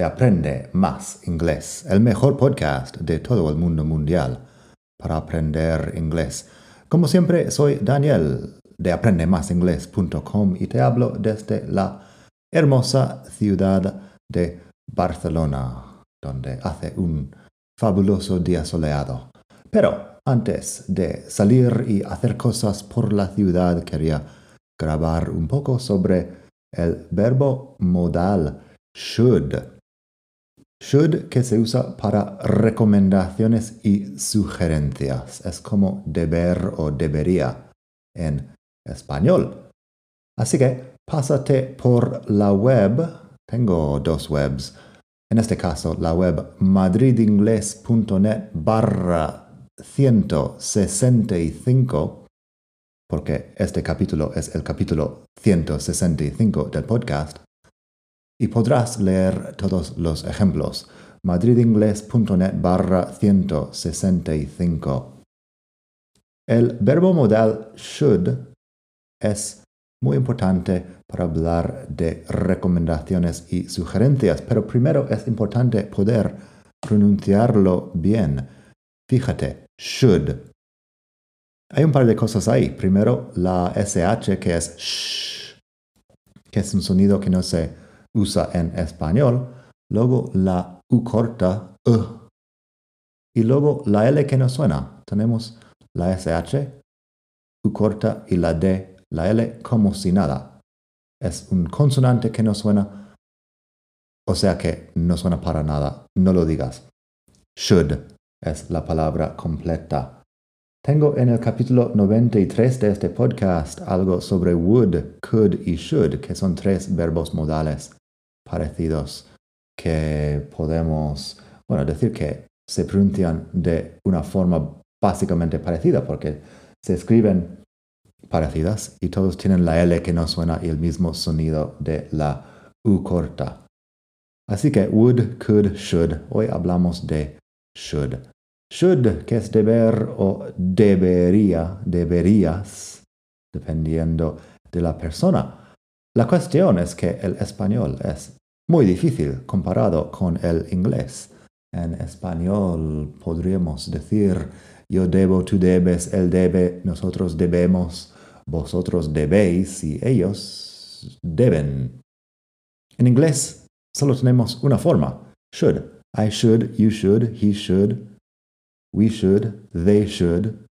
de Aprende Más Inglés, el mejor podcast de todo el mundo mundial para aprender inglés. Como siempre, soy Daniel de aprendemásinglés.com y te hablo desde la hermosa ciudad de Barcelona, donde hace un fabuloso día soleado. Pero antes de salir y hacer cosas por la ciudad, quería grabar un poco sobre el verbo modal should should que se usa para recomendaciones y sugerencias. Es como deber o debería en español. Así que pásate por la web. Tengo dos webs. En este caso, la web madridingles.net barra 165, porque este capítulo es el capítulo 165 del podcast y podrás leer todos los ejemplos. madridingles.net barra 165. El verbo modal should es muy importante para hablar de recomendaciones y sugerencias, pero primero es importante poder pronunciarlo bien. Fíjate, should. Hay un par de cosas ahí. Primero, la SH que es sh, que es un sonido que no se usa en español, luego la U corta, U, y luego la L que no suena. Tenemos la SH, U corta y la D, la L como si nada. Es un consonante que no suena, o sea que no suena para nada. No lo digas. Should es la palabra completa. Tengo en el capítulo 93 de este podcast algo sobre would, could y should, que son tres verbos modales parecidos que podemos, bueno, decir que se pronuncian de una forma básicamente parecida porque se escriben parecidas y todos tienen la L que no suena y el mismo sonido de la U corta. Así que would, could, should. Hoy hablamos de should. Should, que es deber o debería, deberías, dependiendo de la persona. La cuestión es que el español es muy difícil comparado con el inglés. En español podríamos decir yo debo, tú debes, él debe, nosotros debemos, vosotros debéis y ellos deben. En inglés solo tenemos una forma, should. I should, you should, he should, we should, they should.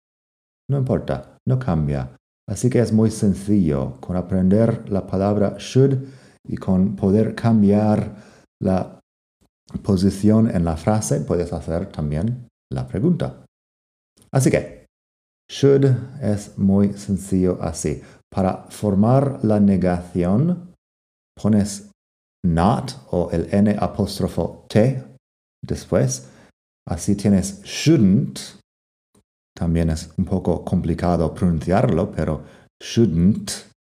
No importa, no cambia. Así que es muy sencillo. Con aprender la palabra should y con poder cambiar la posición en la frase puedes hacer también la pregunta. Así que, should es muy sencillo así. Para formar la negación, pones not o el n apóstrofo t después. Así tienes shouldn't. También es un poco complicado pronunciarlo, pero shouldn't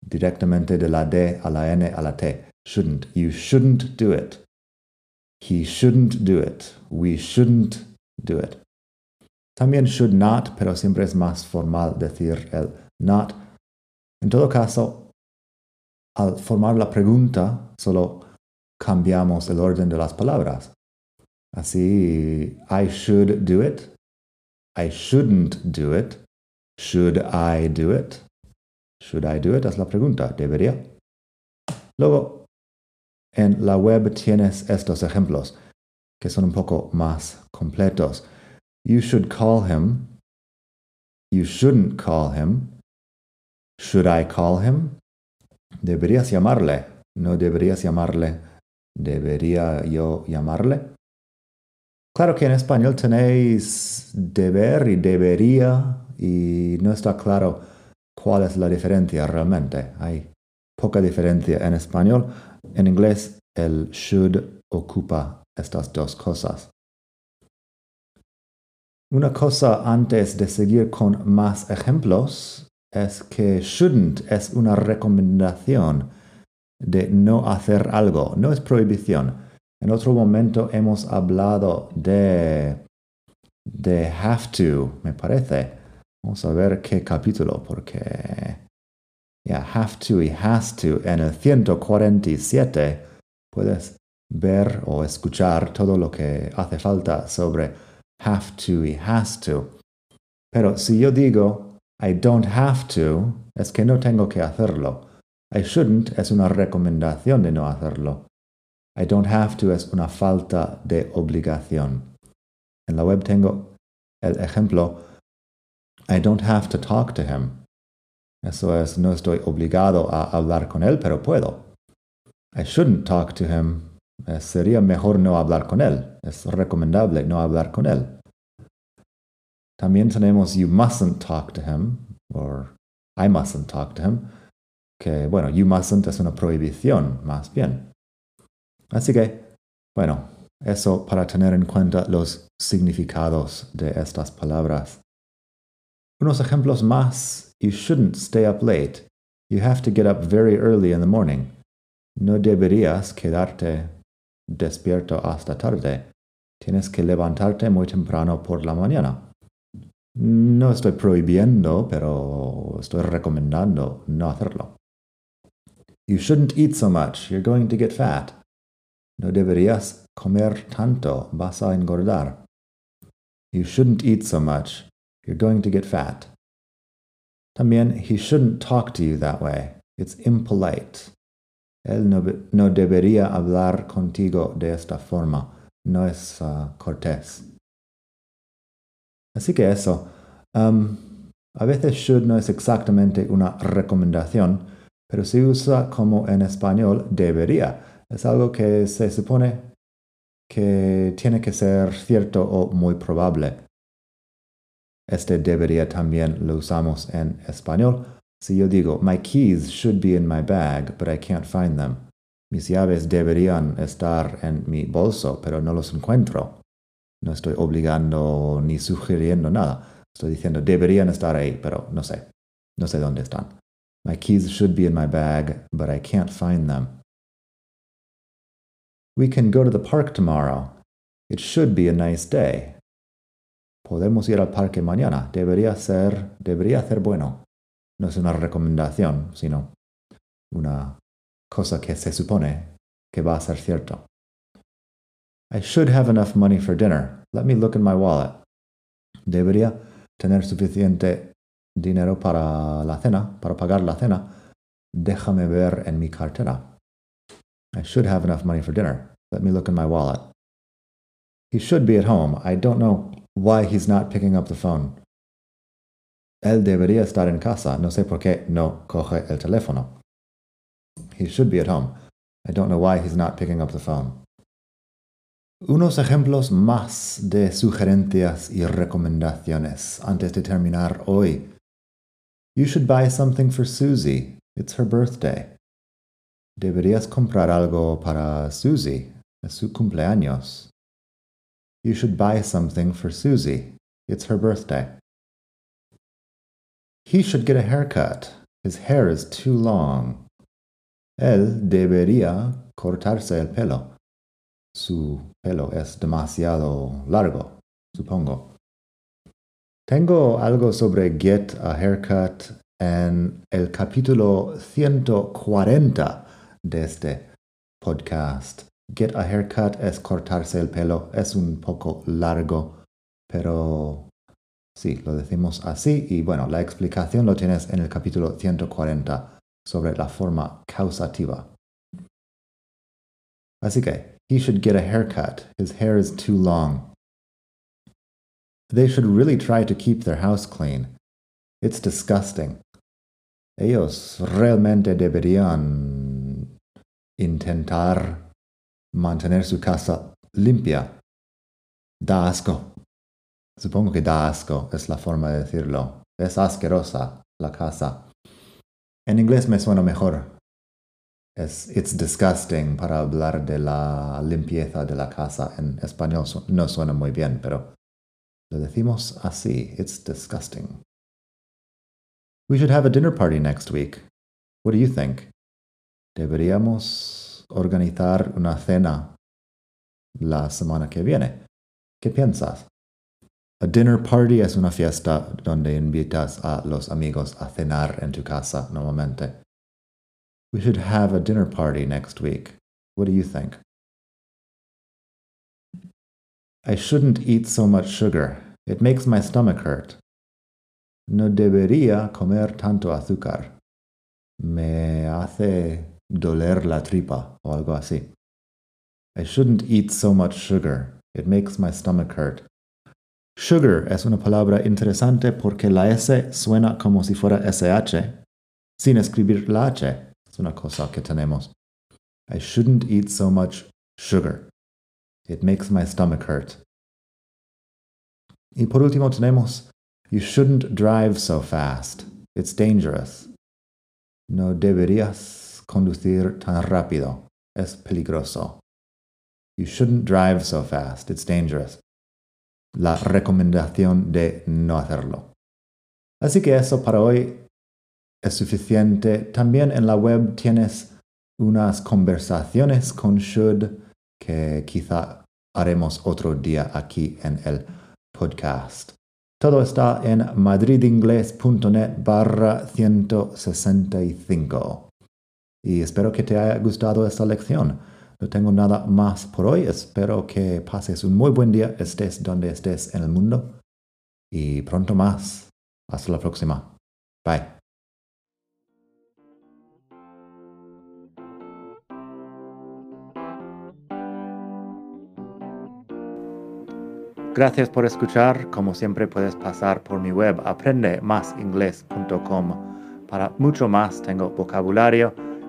directamente de la D a la N a la T. Shouldn't. You shouldn't do it. He shouldn't do it. We shouldn't do it. También should not, pero siempre es más formal decir el not. En todo caso, al formar la pregunta, solo cambiamos el orden de las palabras. Así, I should do it. I shouldn't do it. Should I do it? Should I do it? Es la pregunta. ¿Debería? Luego, en la web tienes estos ejemplos que son un poco más completos. You should call him. You shouldn't call him. Should I call him? Deberías llamarle. No deberías llamarle. ¿Debería yo llamarle? Claro que en español tenéis deber y debería y no está claro cuál es la diferencia realmente. Hay poca diferencia en español. En inglés el should ocupa estas dos cosas. Una cosa antes de seguir con más ejemplos es que shouldn't es una recomendación de no hacer algo, no es prohibición. En otro momento hemos hablado de, de have to, me parece. Vamos a ver qué capítulo, porque ya have to y has to en el 147 puedes ver o escuchar todo lo que hace falta sobre have to y has to. Pero si yo digo I don't have to, es que no tengo que hacerlo. I shouldn't es una recomendación de no hacerlo. I don't have to es una falta de obligación. En la web tengo el ejemplo I don't have to talk to him. Eso es, no estoy obligado a hablar con él, pero puedo. I shouldn't talk to him. sería mejor no hablar con él. Es recomendable no hablar con él. También tenemos you mustn't talk to him, or I mustn't talk to him, que bueno, you mustn't es una prohibición, más bien. Así que, bueno, eso para tener en cuenta los significados de estas palabras. Unos ejemplos más. You shouldn't stay up late. You have to get up very early in the morning. No deberías quedarte despierto hasta tarde. Tienes que levantarte muy temprano por la mañana. No estoy prohibiendo, pero estoy recomendando no hacerlo. You shouldn't eat so much. You're going to get fat. No deberías comer tanto. Vas a engordar. You shouldn't eat so much. You're going to get fat. También, he shouldn't talk to you that way. It's impolite. Él no, debería hablar contigo de esta forma. No es uh, cortés. Así que eso. Um, a veces should no es exactamente una recomendación, pero se usa como en español debería. Es algo que se supone que tiene que ser cierto o muy probable. Este debería también lo usamos en español. Si yo digo, my keys should be in my bag, but I can't find them. Mis llaves deberían estar en mi bolso, pero no los encuentro. No estoy obligando ni sugiriendo nada. Estoy diciendo, deberían estar ahí, pero no sé. No sé dónde están. My keys should be in my bag, but I can't find them. We can go to the park tomorrow. It should be a nice day. Podemos ir al parque mañana. Debería ser, debería ser bueno. No es una recomendación, sino una cosa que se supone que va a ser cierto. I should have enough money for dinner. Let me look in my wallet. Debería tener suficiente dinero para la cena, para pagar la cena. Déjame ver en mi cartera. I should have enough money for dinner. Let me look in my wallet. He should be at home. I don't know why he's not picking up the phone. Él debería estar en casa. No sé por qué no coge el teléfono. He should be at home. I don't know why he's not picking up the phone. Unos ejemplos más de sugerencias y recomendaciones antes de terminar hoy. You should buy something for Susie. It's her birthday. Deberías comprar algo para Susie. Es su cumpleaños. You should buy something for Susie. It's her birthday. He should get a haircut. His hair is too long. Él debería cortarse el pelo. Su pelo es demasiado largo, supongo. Tengo algo sobre get a haircut en el capítulo 140 de este podcast. Get a haircut es cortarse el pelo, es un poco largo, pero sí, lo decimos así y bueno, la explicación lo tienes en el capítulo 140 sobre la forma causativa. Así que, he should get a haircut. His hair is too long. They should really try to keep their house clean. It's disgusting. Ellos realmente deberían intentar mantener su casa limpia. Da asco. Supongo que da asco es la forma de decirlo. Es asquerosa la casa. En inglés me suena mejor. Es it's disgusting para hablar de la limpieza de la casa. En español no suena muy bien, pero Lo decimos así. It's disgusting. We should have a dinner party next week. What do you think? Deberíamos organizar una cena la semana que viene. ¿Qué piensas? A dinner party es una fiesta donde invitas a los amigos a cenar en tu casa normalmente. We should have a dinner party next week. What do you think? I shouldn't eat so much sugar. It makes my stomach hurt. No debería comer tanto azúcar. Me hace doler la tripa o algo así. I shouldn't eat so much sugar. It makes my stomach hurt. Sugar es una palabra interesante porque la S suena como si fuera SH, sin escribir la H. Es una cosa que tenemos. I shouldn't eat so much sugar. It makes my stomach hurt. Y por último tenemos, you shouldn't drive so fast. It's dangerous. No deberías conducir tan rápido. Es peligroso. You shouldn't drive so fast. It's dangerous. La recomendación de no hacerlo. Así que eso para hoy es suficiente. También en la web tienes unas conversaciones con should que quizá haremos otro día aquí en el podcast. Todo está en madridingles.net barra 165. Y espero que te haya gustado esta lección. No tengo nada más por hoy. Espero que pases un muy buen día, estés donde estés en el mundo. Y pronto más. Hasta la próxima. Bye. Gracias por escuchar. Como siempre puedes pasar por mi web aprendemasingles.com. Para mucho más tengo vocabulario,